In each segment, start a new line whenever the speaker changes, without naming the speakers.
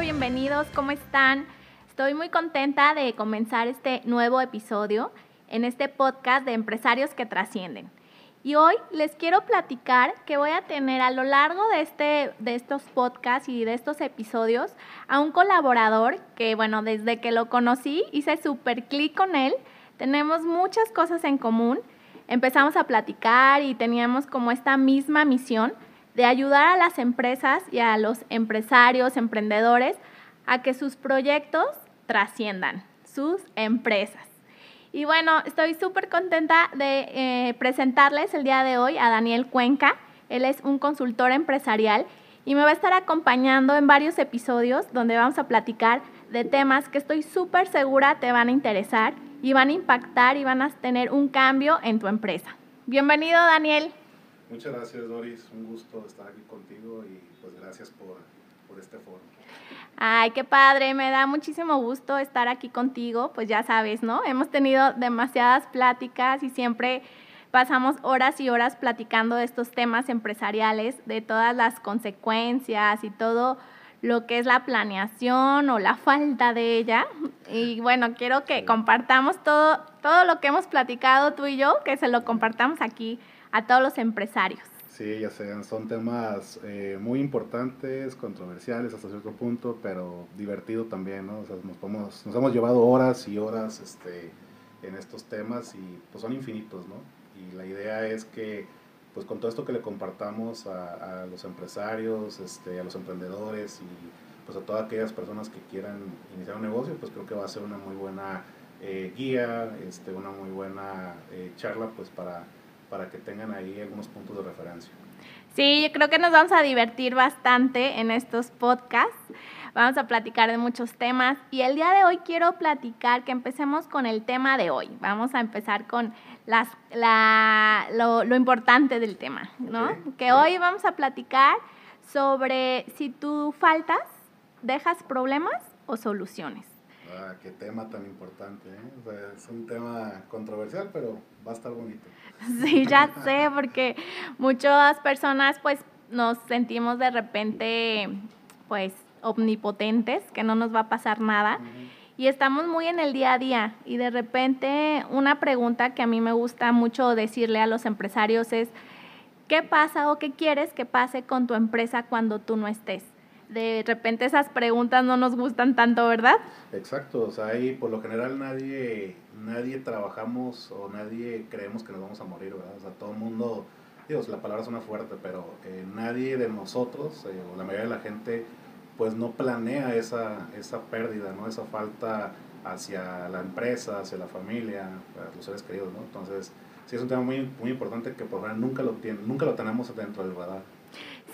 Bienvenidos, ¿cómo están? Estoy muy contenta de comenzar este nuevo episodio en este podcast de empresarios que trascienden. Y hoy les quiero platicar que voy a tener a lo largo de, este, de estos podcasts y de estos episodios a un colaborador que, bueno, desde que lo conocí hice súper clic con él. Tenemos muchas cosas en común. Empezamos a platicar y teníamos como esta misma misión de ayudar a las empresas y a los empresarios, emprendedores, a que sus proyectos trasciendan, sus empresas. Y bueno, estoy súper contenta de eh, presentarles el día de hoy a Daniel Cuenca. Él es un consultor empresarial y me va a estar acompañando en varios episodios donde vamos a platicar de temas que estoy súper segura te van a interesar y van a impactar y van a tener un cambio en tu empresa. Bienvenido, Daniel.
Muchas gracias, Doris. Un gusto estar aquí contigo y pues gracias por, por este foro.
Ay, qué padre, me da muchísimo gusto estar aquí contigo, pues ya sabes, ¿no? Hemos tenido demasiadas pláticas y siempre pasamos horas y horas platicando de estos temas empresariales, de todas las consecuencias y todo lo que es la planeación o la falta de ella. Y bueno, quiero que compartamos todo, todo lo que hemos platicado tú y yo, que se lo compartamos aquí a todos los empresarios.
Sí, ya sean, son temas eh, muy importantes, controversiales hasta cierto punto, pero divertido también, ¿no? O sea, nos, podemos, nos hemos llevado horas y horas este, en estos temas y pues son infinitos, ¿no? Y la idea es que pues con todo esto que le compartamos a, los empresarios, este, a los emprendedores y pues a todas aquellas personas que quieran iniciar un negocio, pues creo que va a ser una muy buena eh, guía, este, una muy buena eh, charla pues para para que tengan ahí algunos puntos de referencia.
Sí, yo creo que nos vamos a divertir bastante en estos podcasts. Vamos a platicar de muchos temas y el día de hoy quiero platicar que empecemos con el tema de hoy. Vamos a empezar con las, la, lo, lo, importante del tema, ¿no? Que hoy vamos a platicar sobre si tú faltas, dejas problemas o soluciones.
Ah, qué tema tan importante, ¿eh? es un tema controversial, pero va a estar bonito.
Sí, ya sé, porque muchas personas pues nos sentimos de repente pues omnipotentes, que no nos va a pasar nada. Y estamos muy en el día a día y de repente una pregunta que a mí me gusta mucho decirle a los empresarios es, ¿qué pasa o qué quieres que pase con tu empresa cuando tú no estés? De repente esas preguntas no nos gustan tanto, ¿verdad?
Exacto, o sea, ahí por lo general nadie nadie trabajamos o nadie creemos que nos vamos a morir, ¿verdad? O sea, todo el mundo, digo, la palabra suena fuerte, pero eh, nadie de nosotros, eh, o la mayoría de la gente, pues no planea esa, esa pérdida, ¿no? Esa falta hacia la empresa, hacia la familia, los seres queridos, ¿no? Entonces, sí es un tema muy, muy importante que por nunca lo, tiene, nunca lo tenemos dentro del radar.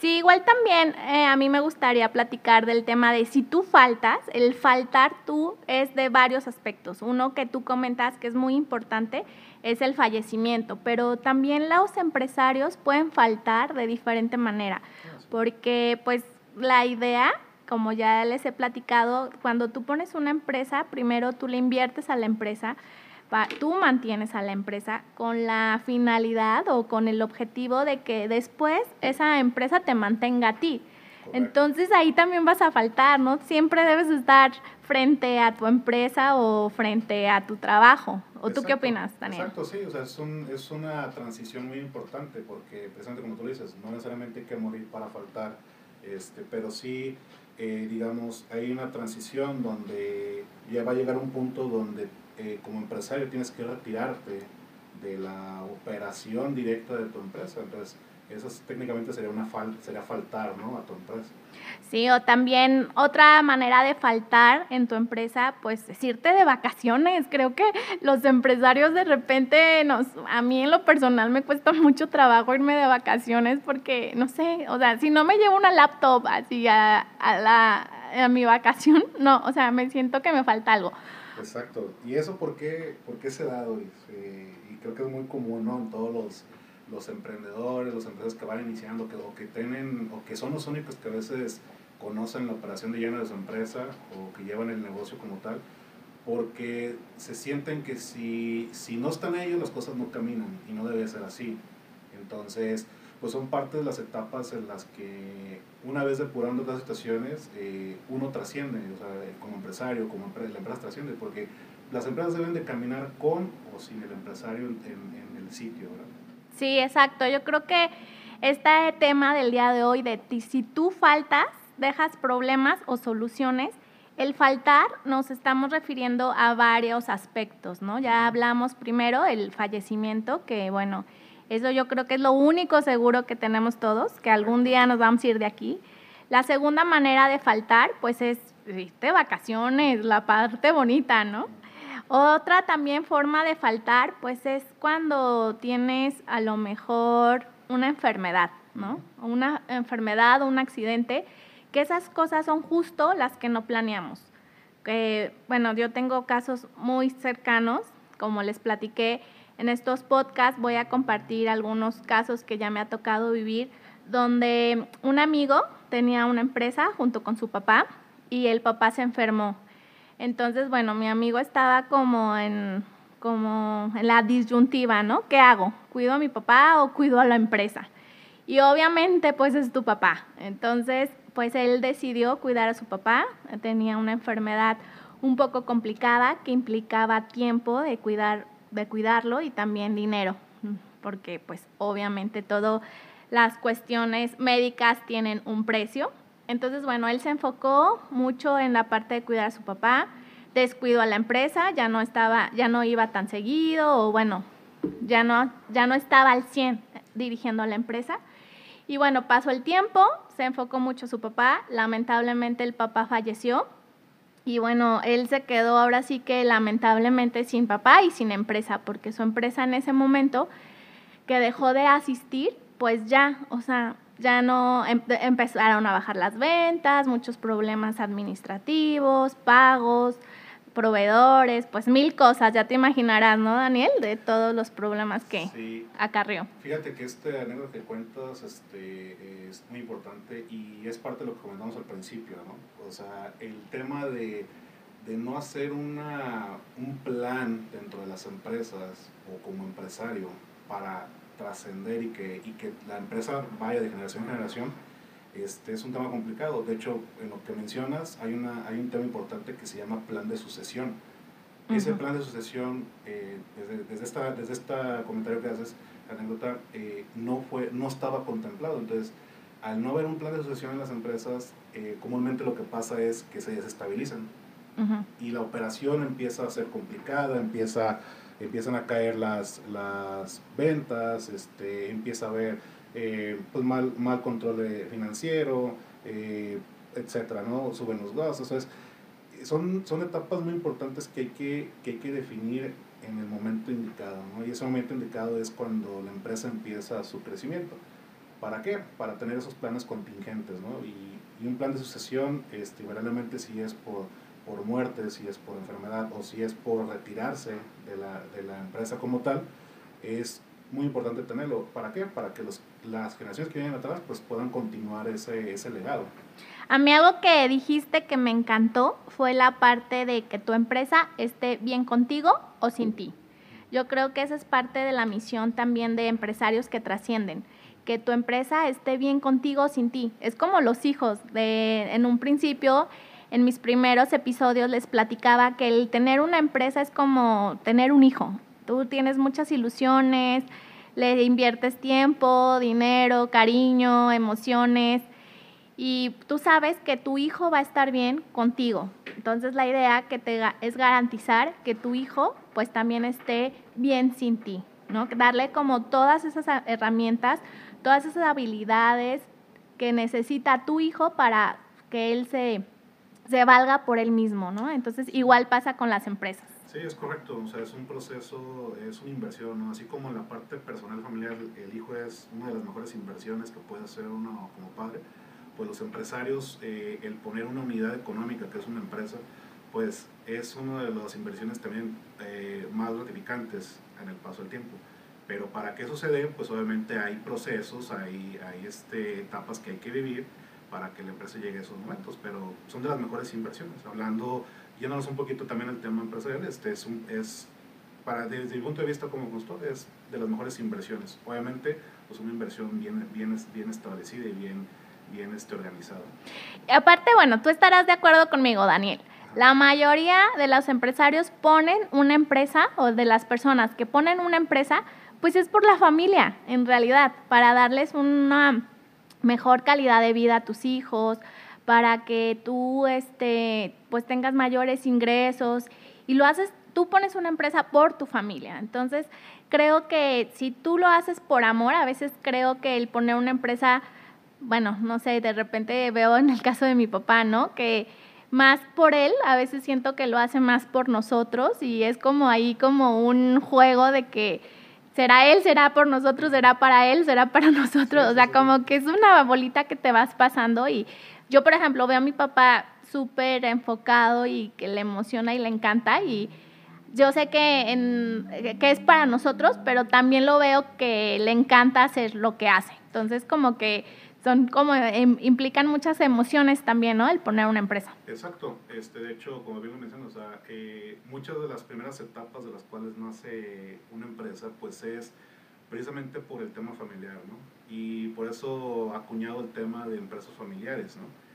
Sí, igual también eh, a mí me gustaría platicar del tema de si tú faltas, el faltar tú es de varios aspectos. Uno que tú comentas que es muy importante es el fallecimiento, pero también los empresarios pueden faltar de diferente manera, porque pues la idea, como ya les he platicado, cuando tú pones una empresa, primero tú le inviertes a la empresa, tú mantienes a la empresa con la finalidad o con el objetivo de que después esa empresa te mantenga a ti. Entonces ahí también vas a faltar, ¿no? Siempre debes estar frente a tu empresa o frente a tu trabajo. ¿O tú qué opinas, Daniel?
Exacto, sí, o sea, es, un, es una transición muy importante porque precisamente como tú dices, no necesariamente hay que morir para faltar, este, pero sí, eh, digamos, hay una transición donde ya va a llegar un punto donde eh, como empresario tienes que retirarte de la operación directa de tu empresa. Entonces, Eso técnicamente sería, una fal sería faltar ¿no? a tu empresa.
Sí, o también otra manera de faltar en tu empresa, pues es irte de vacaciones. Creo que los empresarios de repente nos, a mí en lo personal me cuesta mucho trabajo irme de vacaciones porque, no sé, o sea, si no me llevo una laptop así a, la, a mi vacación, no, o sea, me siento que me falta algo.
Exacto. ¿Y eso por qué, por qué se da, hoy? y creo que es muy común, ¿no? En todos los los emprendedores, los empresas que van iniciando que, o que tienen o que son los únicos que a veces conocen la operación de lleno de su empresa o que llevan el negocio como tal, porque se sienten que si, si no están ellos las cosas no caminan y no debe ser así. Entonces, pues son parte de las etapas en las que una vez depurando las situaciones, eh, uno trasciende, o sea, como empresario, como empresa, la empresa trasciende, porque las empresas deben de caminar con o sin el empresario en, en el sitio, ¿verdad?
Sí, exacto. Yo creo que este tema del día de hoy, de si tú faltas, dejas problemas o soluciones, el faltar nos estamos refiriendo a varios aspectos, ¿no? Ya hablamos primero el fallecimiento, que bueno, eso yo creo que es lo único seguro que tenemos todos, que algún día nos vamos a ir de aquí. La segunda manera de faltar, pues es de vacaciones, la parte bonita, ¿no? Otra también forma de faltar, pues es cuando tienes a lo mejor una enfermedad, ¿no? Una enfermedad o un accidente, que esas cosas son justo las que no planeamos. Que, bueno, yo tengo casos muy cercanos, como les platiqué en estos podcasts, voy a compartir algunos casos que ya me ha tocado vivir, donde un amigo tenía una empresa junto con su papá y el papá se enfermó entonces, bueno, mi amigo estaba como en, como en la disyuntiva, ¿no? ¿Qué hago? ¿Cuido a mi papá o cuido a la empresa? Y obviamente, pues es tu papá. Entonces, pues él decidió cuidar a su papá. Tenía una enfermedad un poco complicada que implicaba tiempo de cuidar de cuidarlo y también dinero, porque pues obviamente todas las cuestiones médicas tienen un precio entonces, bueno, él se enfocó mucho en la parte de cuidar a su papá, descuidó a la empresa, ya no estaba, ya no iba tan seguido, o bueno, ya no, ya no estaba al 100 dirigiendo la empresa. Y bueno, pasó el tiempo, se enfocó mucho su papá, lamentablemente el papá falleció, y bueno, él se quedó ahora sí que lamentablemente sin papá y sin empresa, porque su empresa en ese momento que dejó de asistir, pues ya, o sea, ya no em, empezaron a bajar las ventas, muchos problemas administrativos, pagos, proveedores, pues mil cosas, ya te imaginarás, ¿no, Daniel? De todos los problemas que sí. acarrió.
Fíjate que este anécdota que cuentas este, es muy importante y es parte de lo que comentamos al principio, ¿no? O sea, el tema de, de no hacer una, un plan dentro de las empresas o como empresario para trascender y que, y que la empresa vaya de generación en generación, este, es un tema complicado. De hecho, en lo que mencionas, hay, una, hay un tema importante que se llama plan de sucesión. Ese plan de sucesión, eh, desde, desde, esta, desde este comentario que haces, anécdota, eh, no, fue, no estaba contemplado. Entonces, al no haber un plan de sucesión en las empresas, eh, comúnmente lo que pasa es que se desestabilizan. Y la operación empieza a ser complicada, empieza empiezan a caer las, las ventas, este, empieza a haber eh, pues mal, mal control financiero, eh, etcétera, ¿no? Suben los gastos. son, son etapas muy importantes que hay que, que hay que definir en el momento indicado, ¿no? Y ese momento indicado es cuando la empresa empieza su crecimiento. ¿Para qué? Para tener esos planes contingentes, ¿no? Y, y un plan de sucesión, este, invariablemente si es por por muerte, si es por enfermedad o si es por retirarse de la, de la empresa como tal, es muy importante tenerlo. ¿Para qué? Para que los, las generaciones que vienen atrás pues puedan continuar ese, ese legado.
A mí algo que dijiste que me encantó fue la parte de que tu empresa esté bien contigo o sin ti. Yo creo que esa es parte de la misión también de empresarios que trascienden, que tu empresa esté bien contigo o sin ti. Es como los hijos, de, en un principio en mis primeros episodios les platicaba que el tener una empresa es como tener un hijo. Tú tienes muchas ilusiones, le inviertes tiempo, dinero, cariño, emociones y tú sabes que tu hijo va a estar bien contigo. Entonces la idea que te es garantizar que tu hijo pues también esté bien sin ti. ¿no? Darle como todas esas herramientas, todas esas habilidades que necesita tu hijo para que él se, se valga por él mismo, ¿no? Entonces, igual pasa con las empresas.
Sí, es correcto, o sea, es un proceso, es una inversión, ¿no? Así como en la parte personal familiar, el hijo es una de las mejores inversiones que puede hacer uno como padre, pues los empresarios, eh, el poner una unidad económica, que es una empresa, pues es una de las inversiones también eh, más gratificantes en el paso del tiempo. Pero para que eso se dé, pues obviamente hay procesos, hay, hay este, etapas que hay que vivir para que la empresa llegue a esos momentos, pero son de las mejores inversiones. Hablando yéndonos un poquito también el tema empresarial, este es, un, es para, desde mi punto de vista como consultor, es de las mejores inversiones. Obviamente, pues una inversión bien, bien, bien establecida y bien, bien este, organizada.
aparte, bueno, tú estarás de acuerdo conmigo, Daniel. La mayoría de los empresarios ponen una empresa o de las personas que ponen una empresa, pues es por la familia, en realidad, para darles una mejor calidad de vida a tus hijos, para que tú este, pues tengas mayores ingresos y lo haces, tú pones una empresa por tu familia. Entonces, creo que si tú lo haces por amor, a veces creo que el poner una empresa, bueno, no sé, de repente veo en el caso de mi papá, ¿no? Que más por él, a veces siento que lo hace más por nosotros y es como ahí como un juego de que será él, será por nosotros, será para él, será para nosotros, o sea, como que es una bolita que te vas pasando y yo, por ejemplo, veo a mi papá súper enfocado y que le emociona y le encanta y yo sé que, en, que es para nosotros, pero también lo veo que le encanta hacer lo que hace. Entonces, como que son como em, implican muchas emociones también, ¿no? El poner una empresa.
Exacto. Este, de hecho, como bien lo mencionas, o sea, eh, muchas de las primeras etapas de las cuales nace una empresa, pues es precisamente por el tema familiar, ¿no? Y por eso acuñado el tema de empresas familiares, ¿no?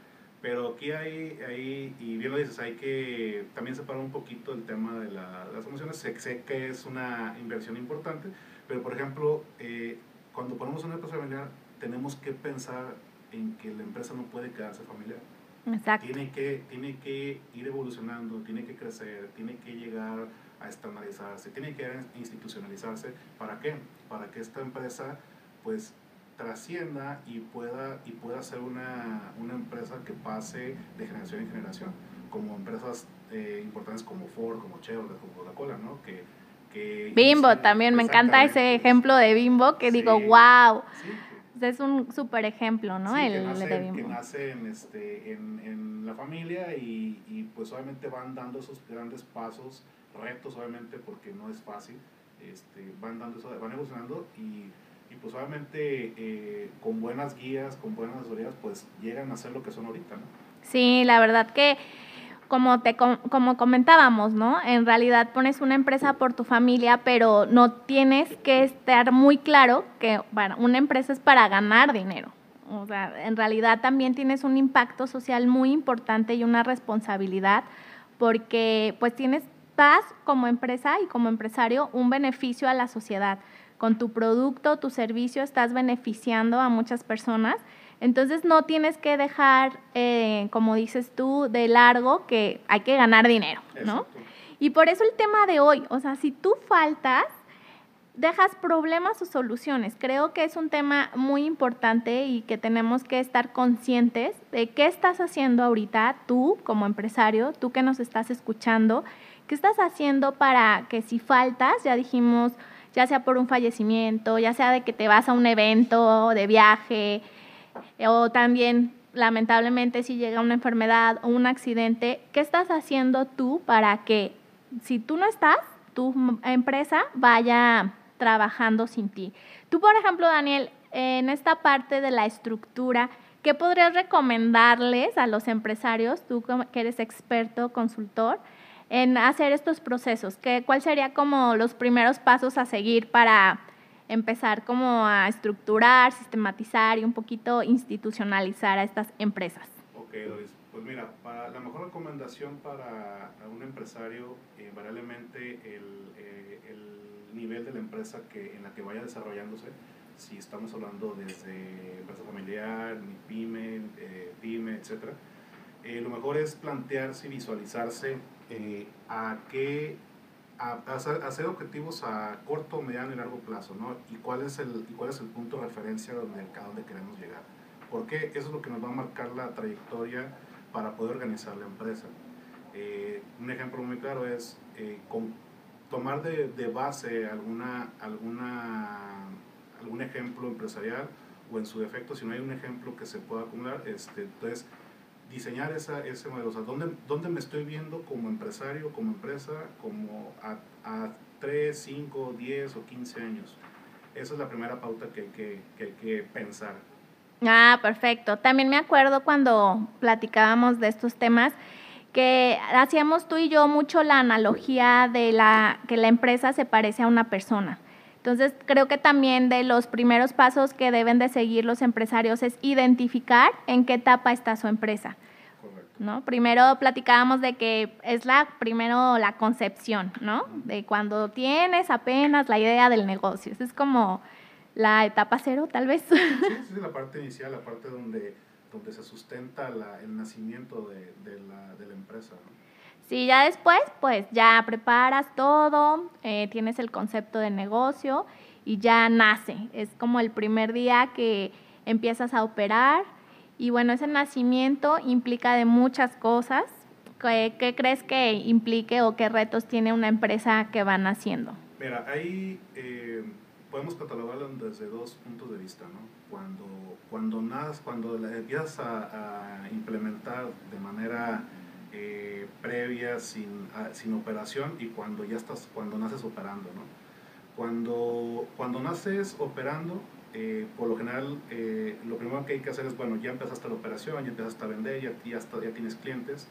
Pero aquí hay, hay, y bien lo dices, hay que también separar un poquito el tema de las emociones. Sé, sé, que es una inversión importante, pero por ejemplo, eh, cuando ponemos una empresa familiar, tenemos que pensar en que la empresa no puede quedarse familiar.
Exacto.
Tiene que, tiene que ir evolucionando, tiene que crecer, tiene que llegar a estandarizarse, tiene que institucionalizarse. ¿Para qué? Para que esta empresa pues trascienda y pueda, y pueda ser una, una empresa que pase de generación en generación, como empresas eh, importantes como Ford, como Chevrolet, como Coca-Cola, ¿no? Que, que
Bimbo también, me encanta ese ejemplo de Bimbo que digo, wow. es un súper ejemplo, ¿no?
el, de Bimbo. Que nace en, este, en, en la familia y, y, pues obviamente van dando esos grandes pasos retos, obviamente, porque no es fácil. Este, van, dando eso, van evolucionando y, y pues eh, con buenas guías, con buenas asesorías, pues llegan a ser lo que son ahorita, ¿no?
Sí, la verdad que como te como comentábamos, ¿no? En realidad pones una empresa por tu familia, pero no tienes que estar muy claro que bueno, una empresa es para ganar dinero. O sea, en realidad también tienes un impacto social muy importante y una responsabilidad porque pues tienes das como empresa y como empresario un beneficio a la sociedad. Con tu producto, tu servicio, estás beneficiando a muchas personas. Entonces no tienes que dejar, eh, como dices tú, de largo que hay que ganar dinero, ¿no? Y por eso el tema de hoy, o sea, si tú faltas, dejas problemas o soluciones. Creo que es un tema muy importante y que tenemos que estar conscientes de qué estás haciendo ahorita tú como empresario, tú que nos estás escuchando ¿Qué estás haciendo para que si faltas, ya dijimos, ya sea por un fallecimiento, ya sea de que te vas a un evento de viaje, o también lamentablemente si llega una enfermedad o un accidente, ¿qué estás haciendo tú para que si tú no estás, tu empresa vaya trabajando sin ti? Tú, por ejemplo, Daniel, en esta parte de la estructura, ¿qué podrías recomendarles a los empresarios, tú que eres experto, consultor, en hacer estos procesos? ¿Qué, ¿Cuál sería como los primeros pasos a seguir para empezar como a estructurar, sistematizar y un poquito institucionalizar a estas empresas?
Ok, Doris. Pues mira, para, la mejor recomendación para un empresario, invariablemente el, eh, el nivel de la empresa que, en la que vaya desarrollándose, si estamos hablando desde empresa familiar, pyme, eh, pyme, etc., eh, lo mejor es plantearse y visualizarse eh, a qué hacer, objetivos a corto, mediano y largo plazo, ¿no? Y cuál es el, y cuál es el punto de referencia donde, a donde queremos llegar. Porque eso es lo que nos va a marcar la trayectoria para poder organizar la empresa. Eh, un ejemplo muy claro es eh, con, tomar de, de, base alguna, alguna, algún ejemplo empresarial o en su defecto, si no hay un ejemplo que se pueda acumular, este, entonces diseñar esa, ese modelo, o sea, ¿dónde, ¿dónde, me estoy viendo como empresario, como empresa, como a, a 3, 5, 10 o 15 años? Esa es la primera pauta que hay que, que, que pensar.
Ah, perfecto. También me acuerdo cuando platicábamos de estos temas que hacíamos tú y yo mucho la analogía de la que la empresa se parece a una persona. Entonces, creo que también de los primeros pasos que deben de seguir los empresarios es identificar en qué etapa está su empresa. ¿no? Primero platicábamos de que es la primero la concepción, ¿no? De cuando tienes apenas la idea del negocio. Es como la etapa cero, tal vez.
Sí, sí, la parte inicial, la parte donde, donde se sustenta el nacimiento de, de, la, de la empresa. ¿no?
Sí, ya después, pues ya preparas todo, eh, tienes el concepto de negocio y ya nace. Es como el primer día que empiezas a operar y bueno, ese nacimiento implica de muchas cosas. ¿Qué, crees que implique o qué retos tiene una empresa que va naciendo?
Mira, ahí eh, podemos catalogarlo desde dos puntos de vista, ¿no? Cuando, cuando, cuando empiezas a implementar de manera eh, previa, sin, sin, operación y cuando ya estás, cuando naces operando, ¿no? Cuando, cuando naces operando, eh, por lo general, eh, lo primero que hay que hacer es, bueno, ya empezaste la operación, ya empezaste a vender, ya, ya, ya tienes clientes,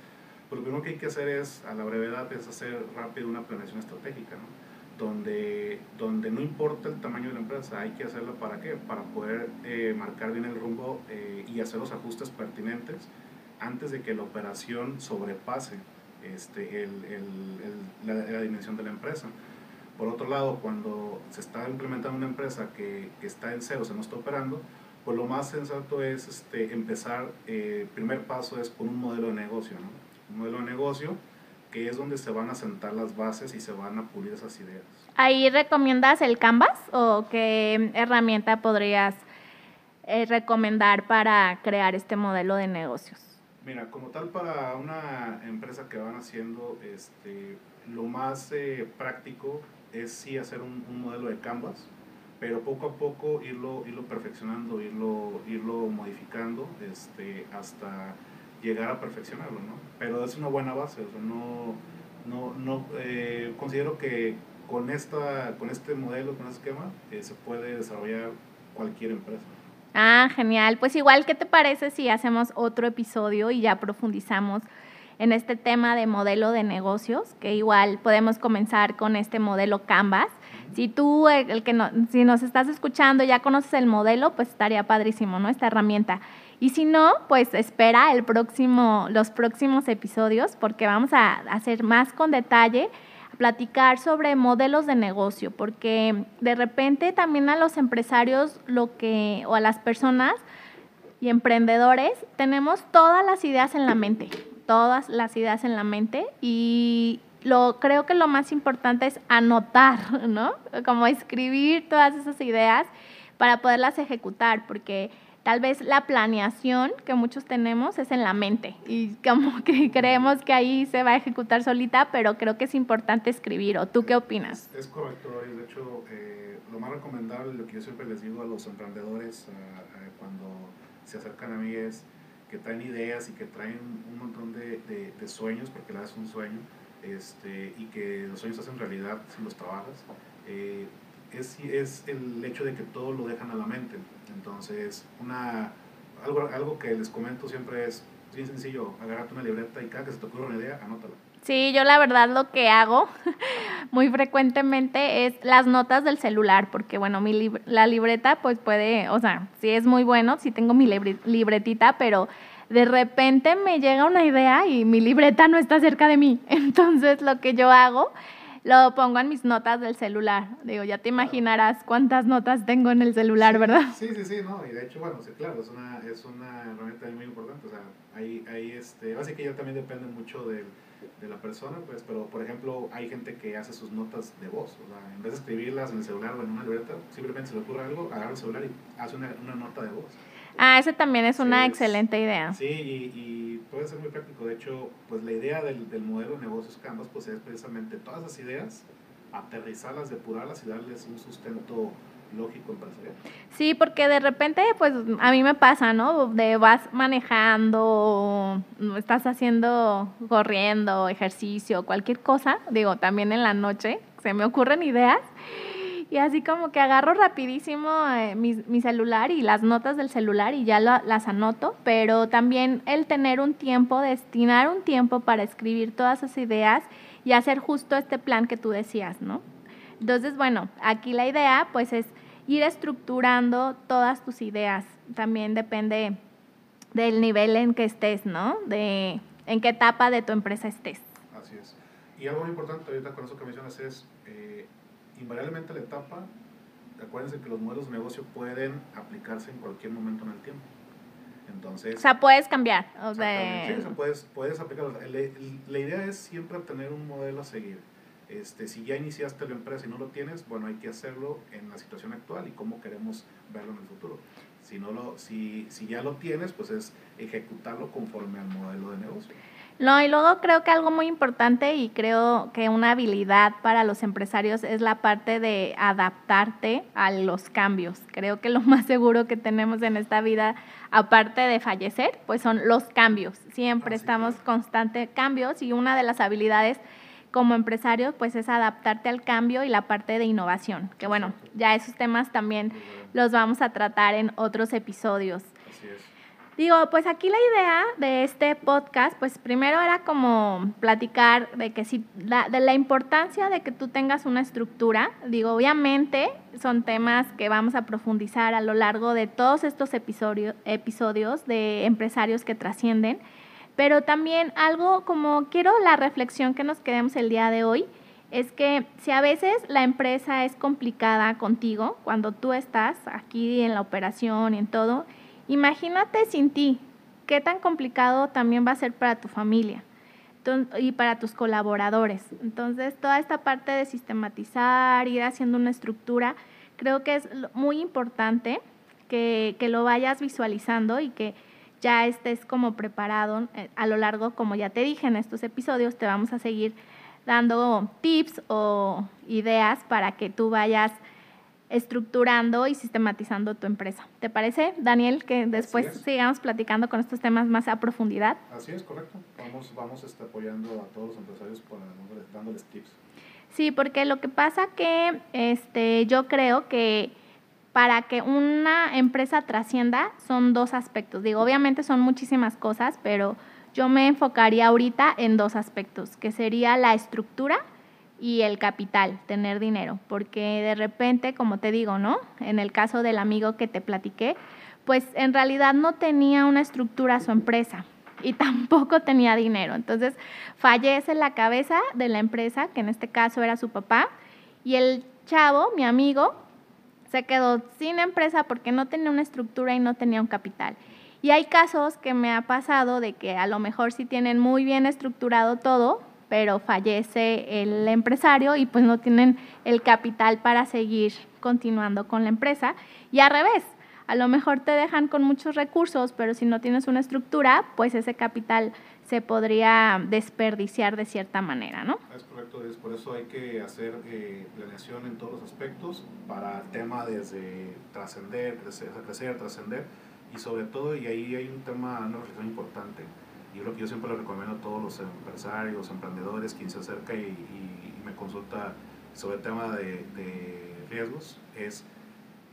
pues lo primero que hay que hacer es, a la brevedad, es hacer rápido una planeación estratégica, ¿no? Donde, donde no importa el tamaño de la empresa, hay que hacerlo para qué? Para poder marcar bien el rumbo y hacer los ajustes pertinentes antes de que la operación sobrepase este, el, el, la, dimensión de la empresa. Por otro lado, cuando se está implementando una empresa que, que está en cero, se no está operando, pues lo más sensato es este, empezar, el eh, primer paso es con un modelo de negocio, ¿no? Un modelo de negocio que es donde se van a sentar las bases y se van a pulir esas ideas.
¿Ahí recomiendas el Canvas o qué herramienta podrías eh, recomendar para crear este modelo de negocios?
Mira, como tal para una empresa que van haciendo, este, lo más eh, práctico es sí hacer un, modelo de Canvas, pero poco a poco irlo, irlo perfeccionando, irlo, irlo modificando este, hasta llegar a perfeccionarlo, ¿no? Pero es una buena base, o sea, no, no, no eh, considero que con, esta, con este modelo, con este esquema, eh, se puede desarrollar cualquier empresa.
Ah, genial. Pues igual, ¿qué te parece si hacemos otro episodio y ya profundizamos en este tema de modelo de negocios? Que igual podemos comenzar con este modelo Canvas. Si tú, el, que no, si nos estás escuchando, ya conoces el modelo, pues estaría padrísimo, ¿no? Esta herramienta. Y si no, pues espera el próximo, los próximos episodios porque vamos a hacer más con detalle platicar sobre modelos de negocio, porque de repente también a los empresarios lo que, o a las personas y emprendedores, tenemos todas las ideas en la mente, todas las ideas en la mente y lo, creo que lo más importante es anotar, ¿no? Como escribir todas esas ideas para poderlas ejecutar, porque Tal vez la planeación que muchos tenemos es en la mente y como que creemos que ahí se va a ejecutar solita, pero creo que es importante escribir. ¿O tú qué opinas?
Es, correcto. De hecho, eh, lo más recomendable, lo que yo siempre les digo a los emprendedores cuando se acercan a mí es que traen ideas y que traen un montón de, de, sueños, porque la es un sueño, este, y que los sueños hacen realidad si los trabajas. Eh, es, es el hecho de que todo lo dejan a la mente. Entonces, una, algo, algo que les comento siempre es bien sencillo, agarrate una libreta y cada que se te ocurra una idea, anótala.
Sí, yo la verdad lo que hago muy frecuentemente es las notas del celular, porque bueno, mi la libreta pues puede, o sea, sí es muy bueno, sí tengo mi libretita, pero de repente me llega una idea y mi libreta no está cerca de mí. Entonces lo que yo hago lo pongo en mis notas del celular. Digo, ya te imaginarás cuántas notas tengo en el celular, ¿verdad?
Sí, sí, sí, no, y de hecho, bueno, sí, claro, es una, es una herramienta muy importante, o sea, ahí, ahí este, así que ya también depende mucho del, de la persona, pues, pero por ejemplo, hay gente que hace sus notas de voz, o sea, en vez de escribirlas en el celular o en una libreta, simplemente se le ocurre algo, agarra el celular y hace una, una nota de voz.
Ah, ese también es una
Sí,
excelente idea.
Sí, y, y puede ser muy práctico. De hecho, pues la idea del, del modelo de negocios Canvas pues es precisamente todas las ideas, aterrizarlas, depurarlas y darles un sustento lógico empresarial.
Sí, porque de repente, pues a mí me pasa, ¿no? De vas manejando, estás haciendo, corriendo, ejercicio, cualquier cosa, digo, también en la noche, se me ocurren ideas. Y así como que agarro rapidísimo eh, mi, mi celular y las notas del celular y ya lo- las anoto, pero también el tener un tiempo, destinar un tiempo para escribir todas esas ideas y hacer justo este plan que tú decías, ¿no? Entonces, bueno, aquí la idea pues es ir estructurando todas tus ideas. También depende del nivel en que estés, ¿no? De en qué etapa de tu empresa estés.
Así es. Y algo muy importante ahorita con eso que mencionas es, eh, invariablemente la etapa, acuérdense que los modelos de negocio pueden aplicarse en cualquier momento en el tiempo. Entonces,
O sea, puedes cambiar. O sea,
sí, o sea, puedes, puedes aplicarlo. La, la idea es siempre tener un modelo a seguir. Este, si ya iniciaste la empresa y no lo tienes, bueno, hay que hacerlo en la situación actual y cómo queremos verlo en el futuro. Si, no lo, si, si ya lo tienes, pues es ejecutarlo conforme al modelo de negocio.
No, y luego creo que algo muy importante y creo que una habilidad para los empresarios es la parte de adaptarte a los cambios. Creo que lo más seguro que tenemos en esta vida, aparte de fallecer, pues son los cambios. Siempre estamos
claro.
constante cambios y una de las habilidades como empresario pues es adaptarte al cambio y la parte de innovación. Que bueno, ya esos temas también los vamos a tratar en otros episodios.
Así es.
Digo, pues aquí la idea de este podcast, pues primero era como platicar de que si la, de la importancia de que tú tengas una estructura. Digo, obviamente son temas que vamos a profundizar a lo largo de todos estos episodio- episodios de empresarios que trascienden. Pero también algo como quiero la reflexión que nos quedemos el día de hoy es que si a veces la empresa es complicada contigo, cuando tú estás aquí en la operación y en todo, imagínate sin ti, qué tan complicado también va a ser para tu familia y para tus colaboradores. Entonces, toda esta parte de sistematizar, ir haciendo una estructura, creo que es muy importante que, que lo vayas visualizando y que ya estés como preparado eh, a lo largo, como ya te dije en estos episodios, te vamos a seguir dando tips o ideas para que tú vayas estructurando y sistematizando tu empresa. ¿Te parece, Daniel, que después
es.
sigamos platicando con estos temas más a profundidad?
Así es, correcto. Vamos, vamos este, apoyando a todos los empresarios por, dándoles tips.
Sí, porque lo que pasa que este, yo creo que para que una empresa trascienda son dos aspectos. Digo, obviamente son muchísimas cosas, pero yo me enfocaría ahorita en dos aspectos, que sería la estructura y el capital, tener dinero, porque de repente, como te digo, ¿no? En el caso del amigo que te platiqué, pues en realidad no tenía una estructura su empresa y tampoco tenía dinero. Entonces fallece la cabeza de la empresa, que en este caso era su papá, y el chavo, mi amigo, se quedó sin empresa porque no tenía una estructura y no tenía un capital. Y hay casos que me ha pasado de que a lo mejor sí tienen muy bien estructurado todo, pero fallece el empresario y pues no tienen el capital para seguir continuando con la empresa. Y al revés, a lo mejor te dejan con muchos recursos, pero si no tienes una estructura, pues ese capital se podría desperdiciar de cierta manera, ¿no?
Es correcto, es por eso hay que hacer eh, planeación en todos los aspectos para el tema desde trascender, crecer, crecer, trascender y sobre todo, y ahí hay un tema, una reflexión importante, lo que yo siempre le recomiendo a todos los empresarios, emprendedores, quien se acerca y, y- y me consulta sobre el tema de, de riesgos, es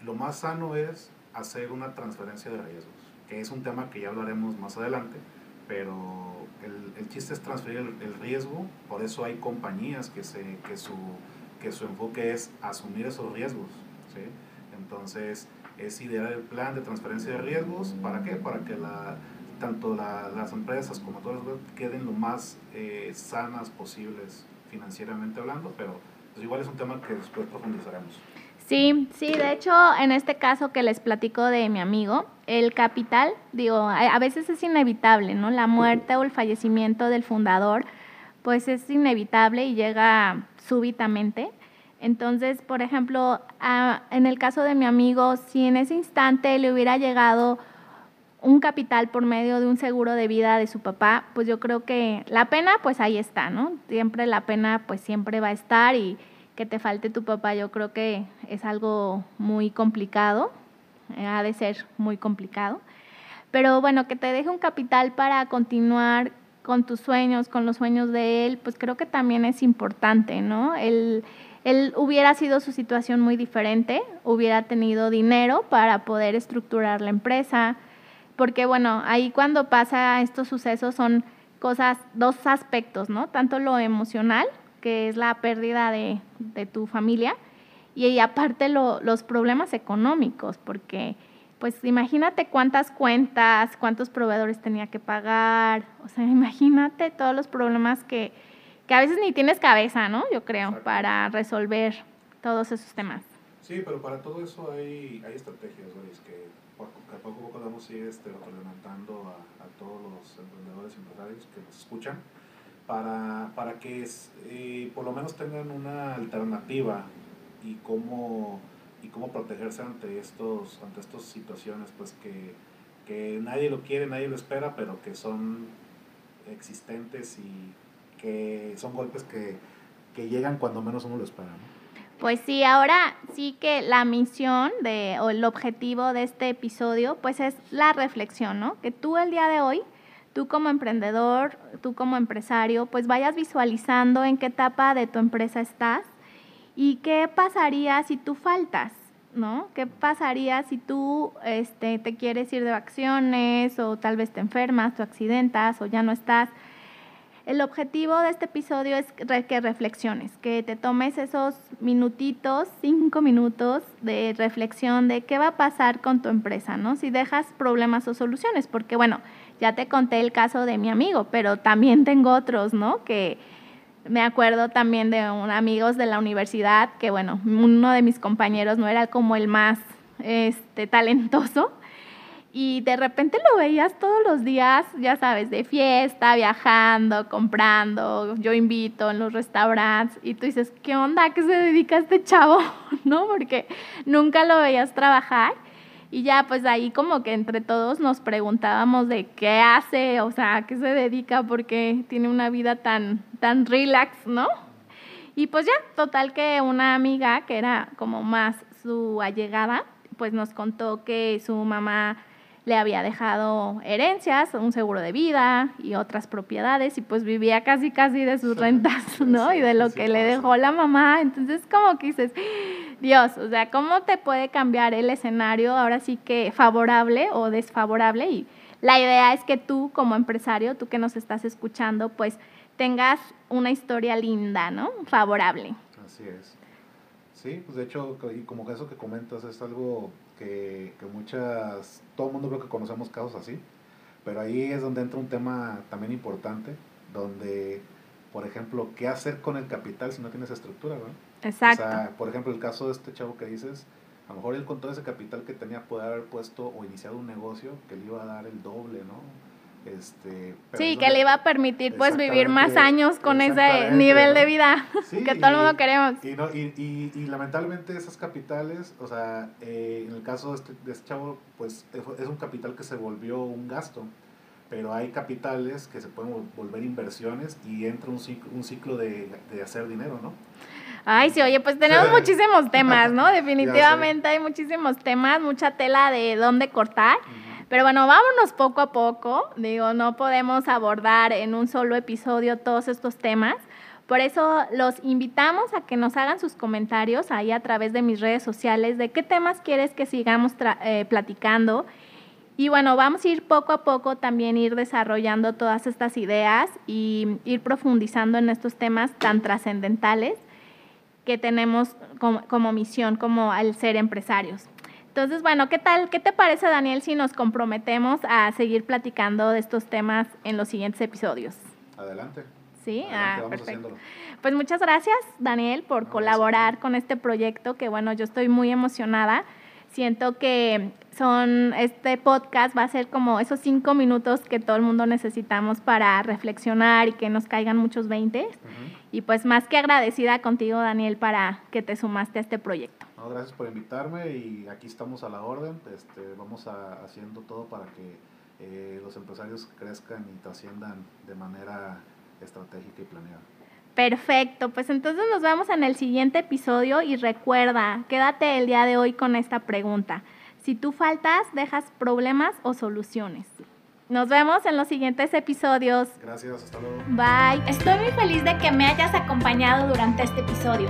lo más sano es hacer una transferencia de riesgos, que es un tema que ya hablaremos más adelante, pero el, el chiste es transferir el, el riesgo, por eso hay compañías que, se, que, su, que su enfoque es asumir esos riesgos. ¿sí? Entonces, es idear el plan de transferencia de riesgos, ¿para qué? Para que la, tanto la- las empresas como todas las queden lo más eh, sanas posibles financieramente hablando, pero pues, igual es un tema que después profundizaremos.
Sí, sí, de hecho, en este caso que les platico de mi amigo, el capital, digo, a veces es inevitable, ¿no? La muerte o el fallecimiento del fundador, pues es inevitable y llega súbitamente. Entonces, por ejemplo, en el caso de mi amigo, si en ese instante le hubiera llegado un capital por medio de un seguro de vida de su papá, pues yo creo que la pena, pues ahí está, ¿no? Siempre la pena, pues siempre va a estar y que te falte tu papá, yo creo que es algo muy complicado, eh, ha de ser muy complicado. Pero bueno, que te deje un capital para continuar con tus sueños, con los sueños de él, pues creo que también es importante, ¿no? Él, él hubiera sido su situación muy diferente, hubiera tenido dinero para poder estructurar la empresa, porque bueno, ahí cuando pasa estos sucesos son cosas, dos aspectos, ¿no? Tanto lo emocional, que es la pérdida de, de tu familia, y, aparte los problemas económicos, porque pues imagínate cuántas cuentas, cuántos proveedores tenía que pagar, o sea, imagínate todos los problemas que, que a veces ni tienes cabeza, ¿no? Yo creo, para resolver todos esos temas.
Sí, pero para todo eso hay, hay estrategias, que poco a poco a ir este, a, a, todos los emprendedores y empresarios que nos escuchan para, para que eh, por lo menos tengan una alternativa y cómo y cómo protegerse ante estos ante estas situaciones pues que, que nadie lo quiere nadie lo espera pero que son existentes y que son golpes que, que llegan cuando menos uno lo espera
Pues sí, ahora sí que la misión de, o el objetivo de este episodio, pues es la reflexión, ¿no? Que tú el día de hoy, tú como emprendedor, tú como empresario, pues vayas visualizando en qué etapa de tu empresa estás ¿Y qué pasaría si tú faltas? ¿No? ¿Qué pasaría si tú este, te quieres ir de vacaciones o tal vez te enfermas, o accidentas o ya no estás? El objetivo de este episodio es que reflexiones, que te tomes esos minutitos, cinco minutos de reflexión de qué va a pasar con tu empresa, ¿no? Si dejas problemas o soluciones, porque bueno, ya te conté el caso de mi amigo, pero también tengo otros, ¿no? Que, me acuerdo también de un amigos de la universidad que, bueno, uno de mis compañeros no era como el más este, talentoso y de repente lo veías todos los días, ya sabes, de fiesta, viajando, comprando, yo invito en los restaurantes y tú dices, ¿qué onda? ¿Qué se dedica este chavo? ¿No? Porque nunca lo veías trabajar. Y ya pues ahí como que entre todos nos preguntábamos de qué hace, o sea, a qué se dedica, porque tiene una vida tan, tan relax, ¿no? Y pues ya, total que una amiga que era como más su allegada, pues nos contó que su mamá le había dejado herencias, un seguro de vida y otras propiedades y pues vivía casi casi de sus rentas, ¿no? y de lo que le dejó la mamá. Entonces como que dices, Dios, o sea, ¿cómo te puede cambiar el escenario ahora sí que favorable o desfavorable? Y la idea es que tú como empresario, tú que nos estás escuchando, pues tengas una historia linda, ¿no? Favorable.
Así es. Sí, pues de hecho, y como eso que comentas es algo que, que muchas, todo el mundo creo que conocemos casos así, pero ahí es donde entra un tema también importante, donde, por ejemplo, ¿qué hacer con el capital si no tienes estructura? ¿no?
Exacto.
O sea, por ejemplo, el caso de este chavo que dices, a lo mejor él con todo ese capital que tenía puede haber puesto o iniciado un negocio que le iba a dar el doble, ¿no? Este,
sí, que le iba a permitir pues vivir más años con ese nivel de vida que todo el mundo queremos.
Y, no, y, y, y, lamentablemente esos capitales, o sea, eh, en el caso de este, de este chavo, pues es un capital que se volvió un gasto pero hay capitales que se pueden volver inversiones y entra un ciclo, un ciclo de, de hacer dinero, ¿no?
Ay, sí, oye, pues tenemos muchísimos temas, ¿no? Definitivamente hay muchísimos temas, mucha tela de dónde cortar. Pero bueno, vámonos poco a poco. Digo, no podemos abordar en un solo episodio todos estos temas. Por eso los invitamos a que nos hagan sus comentarios ahí a través de mis redes sociales de qué temas quieres que sigamos eh, platicando. Y bueno, vamos a ir poco a poco también ir desarrollando todas estas ideas y ir profundizando en estos temas tan trascendentales que tenemos como, misión, como al ser empresarios. Entonces, bueno, ¿qué tal? ¿Qué te parece, Daniel, si nos comprometemos a seguir platicando de estos temas en los siguientes episodios?
Adelante.
Sí, ah, perfecto. Pues muchas gracias, Daniel, por colaborar con este proyecto, que bueno, yo estoy muy emocionada. Siento que son, este podcast va a ser como esos cinco minutos que todo el mundo necesitamos para reflexionar y que nos caigan muchos veintes. Y pues más que agradecida contigo, Daniel, para que te sumaste a este proyecto.
Gracias por invitarme y aquí estamos a la orden. Este, vamos a, haciendo todo para que eh, los empresarios crezcan y trasciendan de manera estratégica y planeada.
Perfecto, pues entonces nos vemos en el siguiente episodio y recuerda, quédate el día de hoy con esta pregunta. Si tú faltas, dejas problemas o soluciones. Nos vemos en los siguientes episodios.
Gracias, hasta luego.
Bye. Estoy muy feliz de que me hayas acompañado durante este episodio.